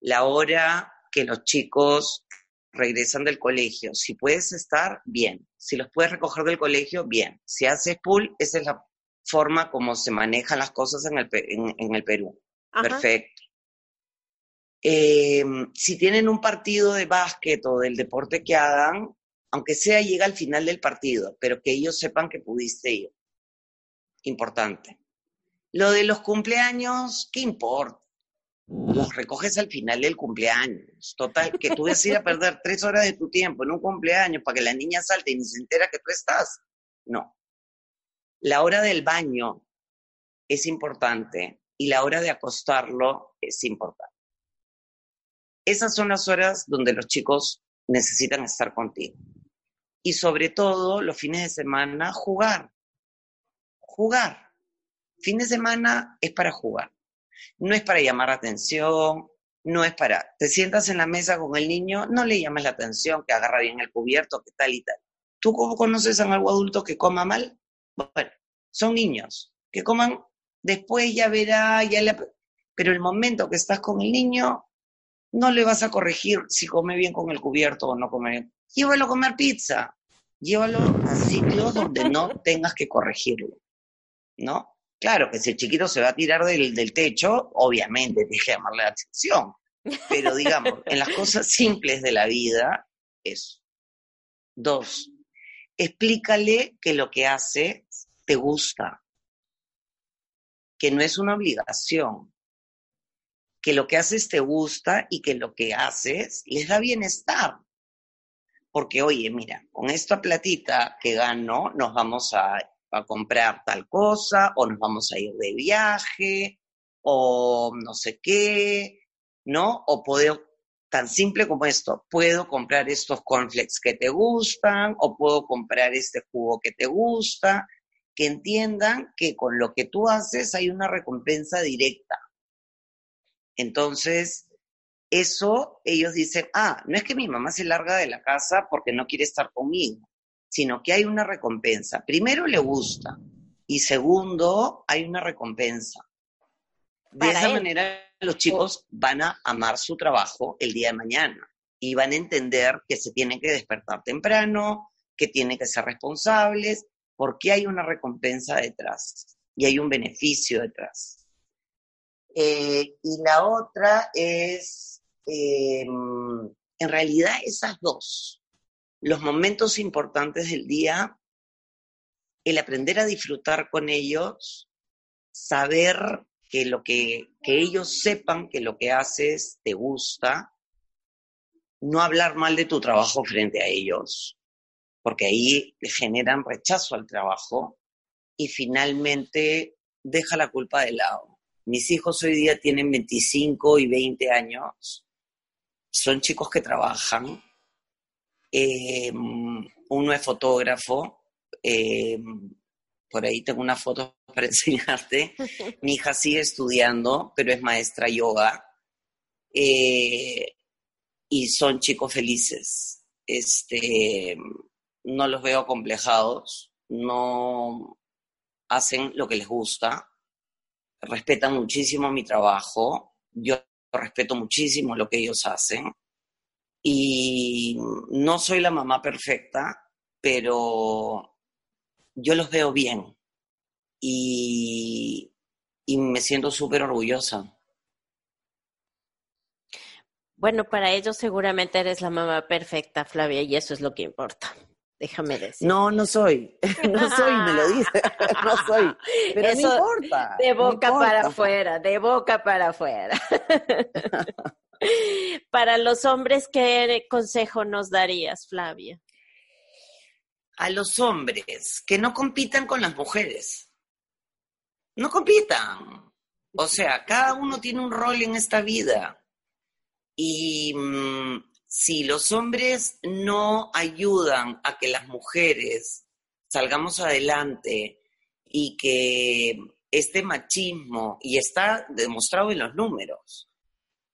la hora que los chicos regresan del colegio. Si puedes estar, bien. Si los puedes recoger del colegio, bien. Si haces pool, esa es la forma como se manejan las cosas en el, en, el Perú. Perfecto. Eh, si tienen un partido de básquet o del deporte que hagan, aunque sea llega al final del partido, pero que ellos sepan que pudiste ir. Importante. Lo de los cumpleaños, ¿qué importa? Los recoges al final del cumpleaños. Total, que tú a perder tres horas de tu tiempo en un cumpleaños para que la niña salte y ni se entera que tú estás. No. La hora del baño es importante y la hora de acostarlo es importante. Esas son las horas donde los chicos necesitan estar contigo. Y sobre todo, los fines de semana, jugar. Jugar. Fin de semana es para jugar no es para llamar la atención, no es para, te sientas en la mesa con el niño, no le llames la atención, que agarra bien el cubierto, que tal y tal. ¿Tú cómo conoces a algo adulto que coma mal? Bueno, son niños, que coman después ya verá, ya le... Pero el momento que estás con el niño, no le vas a corregir si come bien con el cubierto o no come bien. Llévalo a comer pizza, llévalo a sitios donde no tengas que corregirlo, ¿no? Claro que el chiquito se va a tirar del, del techo, obviamente tienes que llamarle la atención, pero digamos, en las cosas simples de la vida, eso. Dos, explícale que lo que hace te gusta, que no es una obligación, que lo que haces te gusta y que lo que haces les da bienestar. Porque, oye, mira, con esta platita que gano, nos vamos a, a comprar tal cosa, o nos vamos a ir de viaje, o no sé qué, ¿no? O puedo, tan simple como esto, puedo comprar estos cornflakes que te gustan, o puedo comprar este jugo que te gusta, que entiendan que con lo que tú haces hay una recompensa directa. Entonces, eso ellos dicen, ah, no es que mi mamá se larga de la casa porque no quiere estar conmigo, sino que hay una recompensa. Primero le gusta y segundo hay una recompensa. De esa manera los chicos van a amar su trabajo el día de mañana y van a entender que se tienen que despertar temprano, que tienen que ser responsables, porque hay una recompensa detrás y hay un beneficio detrás. Eh, y la otra es, eh, en realidad, esas dos. Los momentos importantes del día, el aprender a disfrutar con ellos, saber que lo que, que ellos sepan que lo que haces te gusta, no hablar mal de tu trabajo frente a ellos, porque ahí generan rechazo al trabajo y finalmente deja la culpa de lado. Mis hijos hoy día tienen 25 y 20 años, son chicos que trabajan, eh, uno es fotógrafo, eh, por ahí tengo una foto para enseñarte. Mi hija sigue estudiando, pero es maestra yoga. Eh, y son chicos felices. Este, no los veo complejados, no hacen lo que les gusta, respetan muchísimo mi trabajo, yo respeto muchísimo lo que ellos hacen y no soy la mamá perfecta, pero yo los veo bien y, me siento súper orgullosa. Bueno, para ellos seguramente eres la mamá perfecta, Flavia, y eso es lo que importa. Déjame decir. No, no soy. No soy, me lo dice. No soy. Pero no importa. De boca para afuera, de boca para afuera. para los hombres, ¿qué consejo nos darías, Flavia? a los hombres que no compitan con las mujeres. No compitan. O sea, cada uno tiene un rol en esta vida. Y mm, si los hombres no ayudan a que las mujeres salgamos adelante y que este machismo, y está demostrado en los números,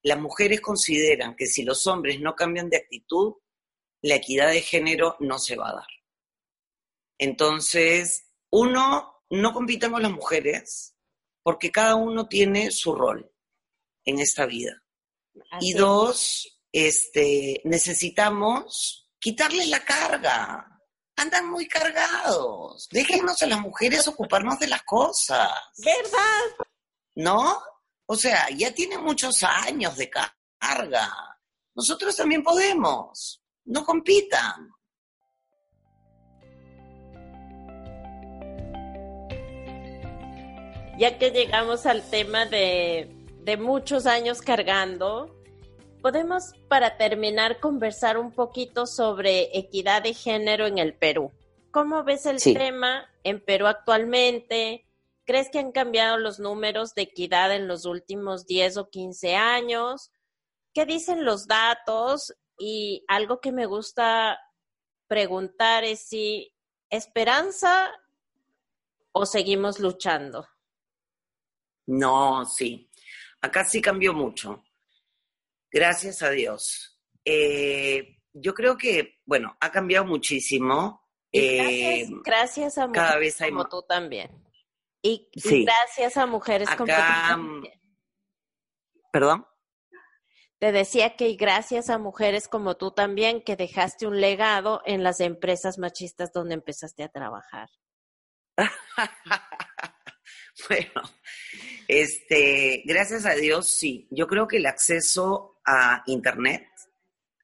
las mujeres consideran que si los hombres no cambian de actitud, la equidad de género no se va a dar. Entonces, uno, no compita con las mujeres porque cada uno tiene su rol en esta vida. y dos, este, necesitamos quitarles la carga. Andan muy cargados. Déjenos a las mujeres ocuparnos de las cosas. ¿Verdad? ¿No? O sea, ya tienen muchos años de carga. Nosotros también podemos. No compitan. ya que llegamos al tema de, muchos años cargando, podemos para terminar conversar un poquito sobre equidad de género en el Perú. ¿Cómo ves el tema en Perú actualmente? ¿Crees que han cambiado los números de equidad en los últimos 10 o 15 años? ¿Qué dicen los datos? Y algo que me gusta preguntar es si esperanza o seguimos luchando. No, sí. Acá sí cambió mucho. Gracias a Dios. Eh, yo creo que, bueno, ha cambiado muchísimo. gracias, eh, a mujeres como tú también. Y, gracias a mujeres como tú también. ¿Perdón? te decía que gracias a mujeres como tú también, que dejaste un legado en las empresas machistas donde empezaste a trabajar. bueno, este, gracias a Dios, sí. Yo creo que el acceso a Internet,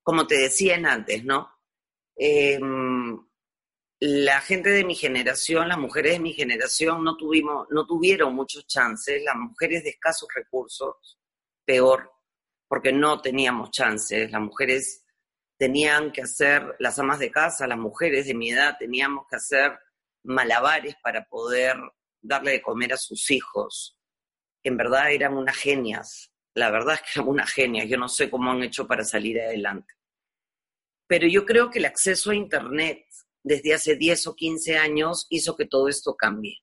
como te decían antes, ¿no? Em, la gente de mi generación, las mujeres de mi generación, no, tuvimos, no tuvieron muchos chances. Las mujeres de escasos recursos, peor, porque no teníamos chances. Las mujeres tenían que hacer, las amas de casa, las mujeres de mi edad, teníamos que hacer malabares para poder darle de comer a sus hijos. En verdad eran unas genias. La verdad es que eran unas genias. Yo no sé cómo han hecho para salir adelante. Pero yo creo que el acceso a Internet desde hace 10 o 15 años hizo que todo esto cambie.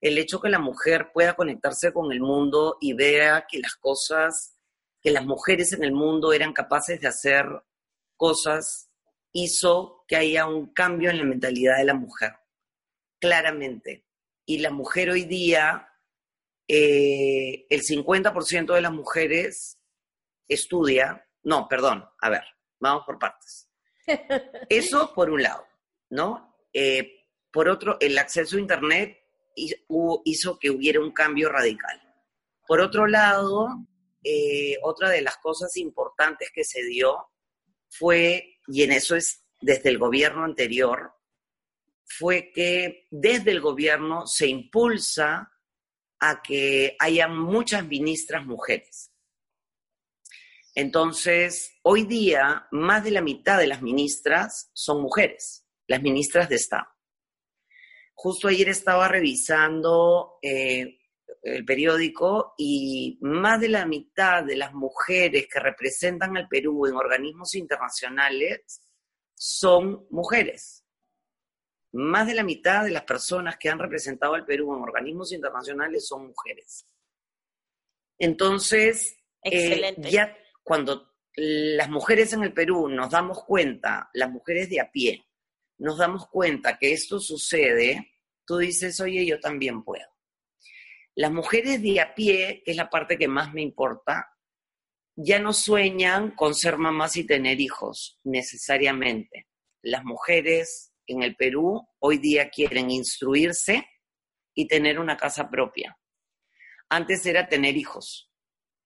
El hecho que la mujer pueda conectarse con el mundo y vea que las cosas, que las mujeres en el mundo eran capaces de hacer cosas, hizo que haya un cambio en la mentalidad de la mujer, claramente. Y la mujer hoy día, eh, el 50% de las mujeres estudia, no, perdón, a ver, vamos por partes. Eso por un lado, ¿no? Eh, por otro, el acceso a Internet hizo que hubiera un cambio radical. Por otro lado, eh, otra de las cosas importantes que se dio fue, y en eso es desde el gobierno anterior, fue que desde el gobierno se impulsa a que haya muchas ministras mujeres. Entonces, hoy día, más de la mitad de las ministras son mujeres, las ministras de Estado. Justo ayer estaba revisando eh, el periódico y más de la mitad de las mujeres que representan al Perú en organismos internacionales son mujeres. Más de la mitad de las personas que han representado al Perú en organismos internacionales son mujeres. Entonces, eh, ya cuando las mujeres en el Perú nos damos cuenta, las mujeres de a pie, nos damos cuenta que esto sucede, tú dices, oye, yo también puedo. Las mujeres de a pie, que es la parte que más me importa, ya no sueñan con ser mamás y tener hijos necesariamente. Las mujeres en el Perú hoy día quieren instruirse y tener una casa propia. Antes era tener hijos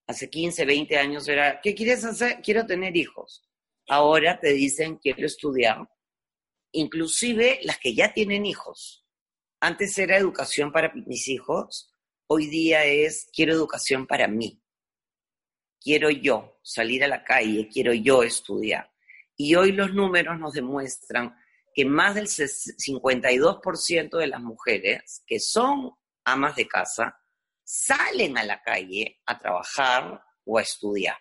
hace 15, 20 años era, ¿qué quieres hacer? Quiero tener hijos. Ahora te dicen, quiero estudiar. Inclusive las que ya tienen hijos. Antes era educación para mis hijos, hoy día es, quiero educación para mí. Quiero yo salir a la calle, quiero yo estudiar. Y hoy los números nos demuestran que más del 52% de las mujeres que son amas de casa salen a la calle a trabajar o a estudiar,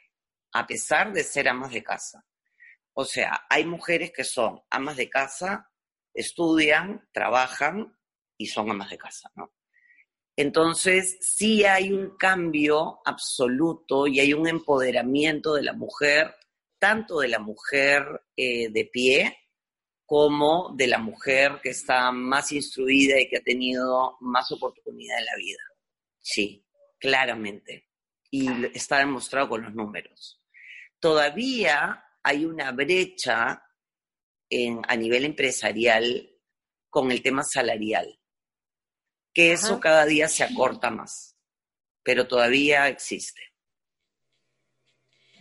a pesar de ser amas de casa. O sea, hay mujeres que son amas de casa, estudian, trabajan y son amas de casa, ¿no? Entonces, sí hay un cambio absoluto y hay un empoderamiento de la mujer, tanto de la mujer eh, de pie como de la mujer que está más instruida y que ha tenido más oportunidad en la vida. Sí, claramente. Y está demostrado con los números. Todavía hay una brecha en, a nivel empresarial con el tema salarial, que eso cada día se acorta más, pero todavía existe.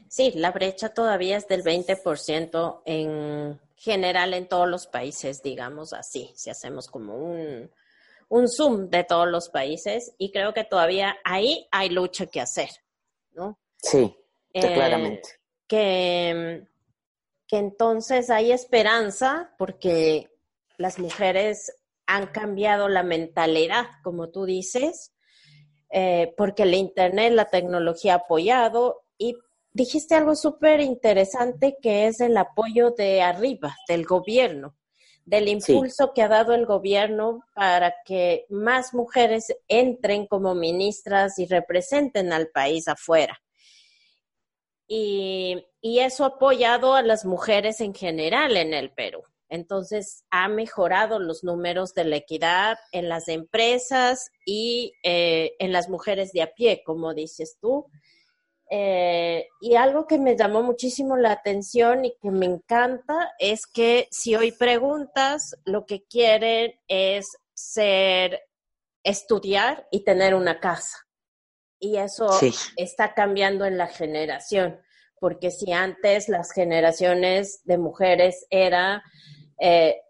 Sí, la brecha todavía es del 20% en general en todos los países, digamos así, si hacemos como un, un zoom de todos los países y creo que todavía ahí hay lucha que hacer, ¿no? Sí, eh, claramente. Que, que entonces hay esperanza porque las mujeres han cambiado la mentalidad, como tú dices, eh, porque el Internet, la tecnología ha apoyado y dijiste algo súper interesante que es el apoyo de arriba, del gobierno del impulso que ha dado el gobierno para que más mujeres entren como ministras y representen al país afuera. Y, eso ha apoyado a las mujeres en general en el Perú. Entonces, ha mejorado los números de la equidad en las empresas y eh, en las mujeres de a pie, como dices tú. Eh, y algo que me llamó muchísimo la atención y que me encanta es que si hoy preguntas, lo que quieren es ser, estudiar y tener una casa. Y eso está cambiando en la generación, porque si antes las generaciones de mujeres era eh,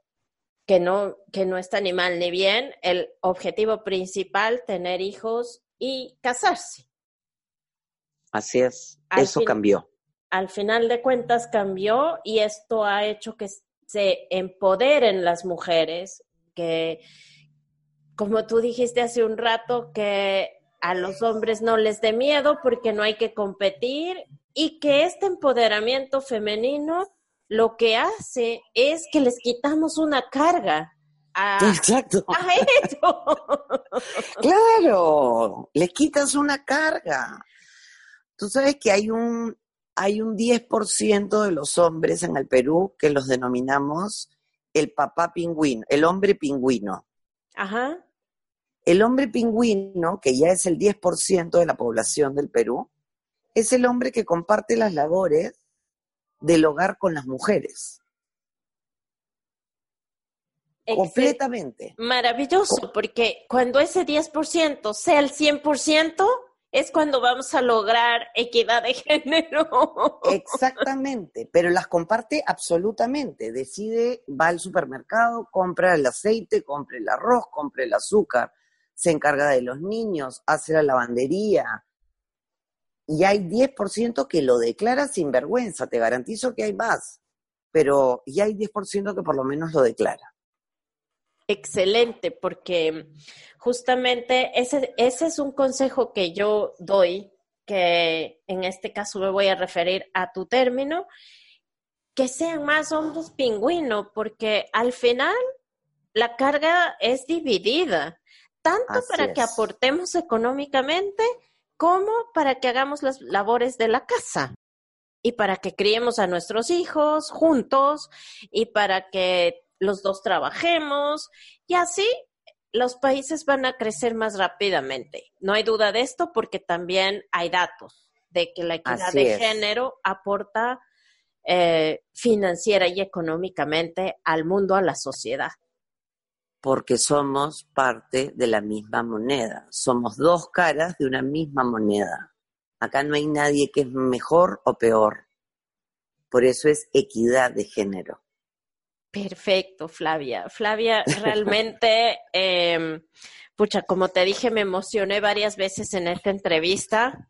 que, no, que no está ni mal ni bien, el objetivo principal, tener hijos y casarse. Así es, eso cambió. Al final de cuentas cambió y esto ha hecho que se empoderen las mujeres, que como tú dijiste hace un rato, que a los hombres no les dé miedo porque no hay que competir y que este empoderamiento femenino lo que hace es que les quitamos una carga. A, Exacto. A ellos. claro, les quitas una carga. Tú sabes que hay un, hay un 10% de los hombres en el Perú que los denominamos el papá pingüino, el hombre pingüino. Ajá. El hombre pingüino, que ya es el 10% de la población del Perú, es el hombre que comparte las labores del hogar con las mujeres. Completamente. Maravilloso, porque cuando ese 10% sea el 100%, es cuando vamos a lograr equidad de género. Exactamente, pero las comparte absolutamente. Decide, va al supermercado, compra el aceite, compra el arroz, compra el azúcar, se encarga de los niños, hace la lavandería. Y hay 10% que lo declara sin vergüenza, te garantizo que hay más, pero ya hay 10% que por lo menos lo declara. Excelente, porque justamente ese, ese es un consejo que yo doy, que en este caso me voy a referir a tu término, que sean más hombres pingüino, porque al final la carga es dividida tanto para que aportemos económicamente como para que hagamos las labores de la casa. Y para que criemos a nuestros hijos juntos y para que los dos trabajemos. Y así los países van a crecer más rápidamente. No hay duda de esto porque también hay datos de que la equidad de género aporta eh, financiera y económicamente al mundo, a la sociedad porque somos parte de la misma moneda, somos dos caras de una misma moneda. Acá no hay nadie que es mejor o peor. Por eso es equidad de género. Perfecto, Flavia. Flavia, realmente, eh, pucha, como te dije, me emocioné varias veces en esta entrevista.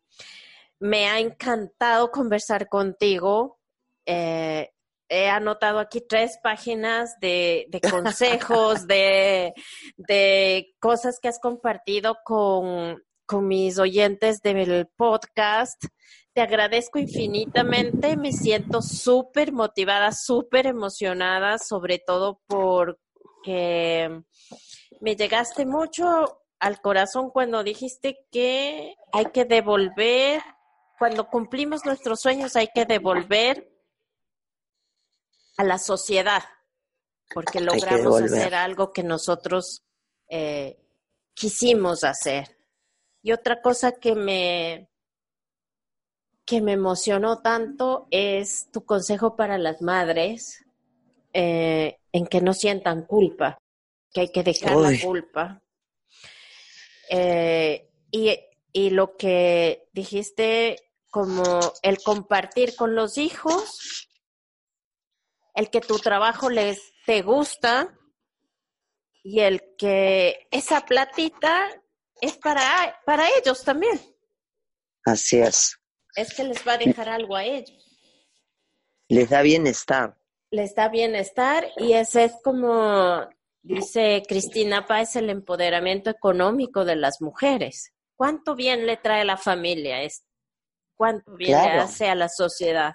Me ha encantado conversar contigo. Eh, he anotado aquí tres páginas de, consejos, de, cosas que has compartido con, con mis oyentes del podcast. Te agradezco infinitamente, me siento súper motivada, súper emocionada, sobre todo porque me llegaste mucho al corazón cuando dijiste que hay que devolver, cuando cumplimos nuestros sueños hay que devolver a la sociedad, porque logramos hacer algo que nosotros eh, quisimos hacer. Y otra cosa que me, que me emocionó tanto es tu consejo para las madres eh, en que no sientan culpa, que hay que dejar la culpa. Eh, y, y lo que dijiste como el compartir con los hijos el que tu trabajo les te gusta y el que esa platita es para, para ellos también. Así es. Es que les va a dejar algo a ellos. Les da bienestar. Les da bienestar y ese es como dice Cristina Páez, el empoderamiento económico de las mujeres. ¿Cuánto bien le trae a la familia esto? ¿Cuánto bien le hace a la sociedad?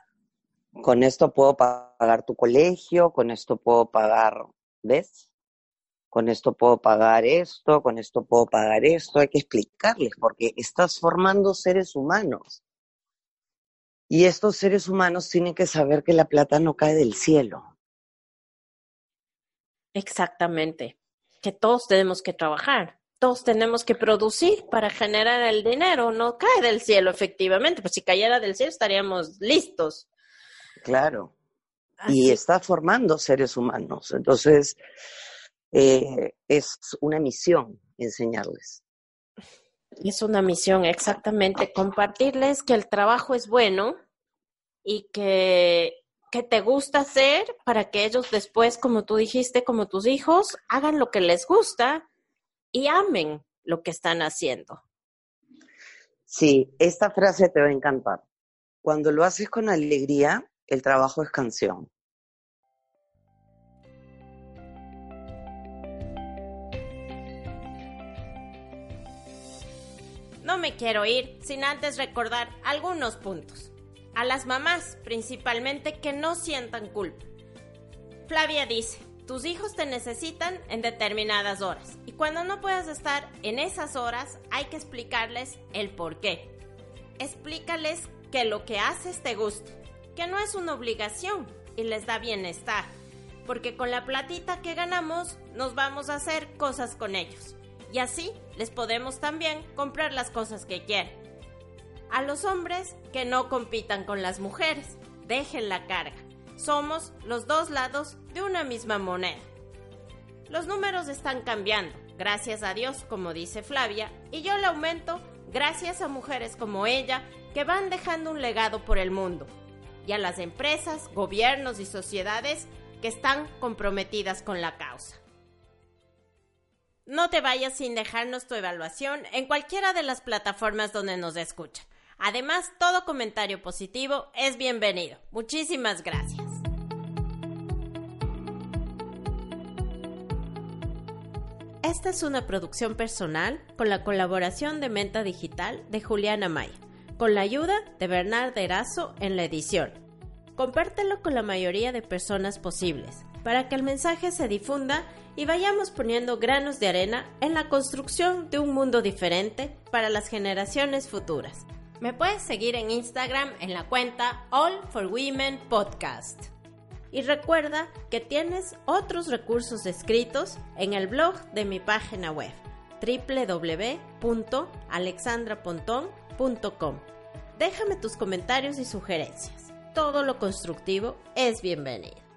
Con esto puedo pagar tu colegio, con esto puedo pagar, ¿ves? Con esto puedo pagar esto, con esto puedo pagar esto. Hay que explicarles porque estás formando seres humanos. Y estos seres humanos tienen que saber que la plata no cae del cielo. Exactamente. Que todos tenemos que trabajar. todos tenemos que producir para generar el dinero, no cae del cielo efectivamente, pues si cayera del cielo estaríamos listos. Claro. Y está formando seres humanos, entonces eh, es una misión enseñarles. Es una misión, exactamente, compartirles que el trabajo es bueno y que, que te gusta hacer para que ellos después, como tú dijiste, como tus hijos, hagan lo que les gusta y amen lo que están haciendo. Sí, esta frase te va a encantar. Cuando lo haces con alegría, el trabajo es canción. No me quiero ir sin antes recordar algunos puntos. A las mamás, principalmente, que no sientan culpa. Flavia dice, tus hijos te necesitan en determinadas horas y cuando no puedas estar en esas horas hay que explicarles el por qué. Explícales que lo que haces te gusta, que no es una obligación y les da bienestar, porque con la platita que ganamos nos vamos a hacer cosas con ellos y así les podemos también comprar las cosas que quieren. A los hombres que no compitan con las mujeres, dejen la carga. Somos los dos lados de una misma moneda. Los números están cambiando, gracias a Dios, como dice Flavia, y yo le aumento gracias a mujeres como ella que van dejando un legado por el mundo, y a las empresas, gobiernos y sociedades que están comprometidas con la causa. No te vayas sin dejarnos tu evaluación en cualquiera de las plataformas donde nos escuchan. Además, todo comentario positivo es bienvenido. Muchísimas gracias. Esta es una producción personal con la colaboración de Menta Digital de Juliana Maya, con la ayuda de Bernard Erazo en la edición. Compártelo con la mayoría de personas posibles para que el mensaje se difunda y vayamos poniendo granos de arena en la construcción de un mundo diferente para las generaciones futuras. Me puedes seguir en Instagram en la cuenta All for Women Podcast. Y recuerda que tienes otros recursos escritos en el blog de mi página web www.alexandrapontón.com. Déjame tus comentarios y sugerencias. Todo lo constructivo es bienvenido.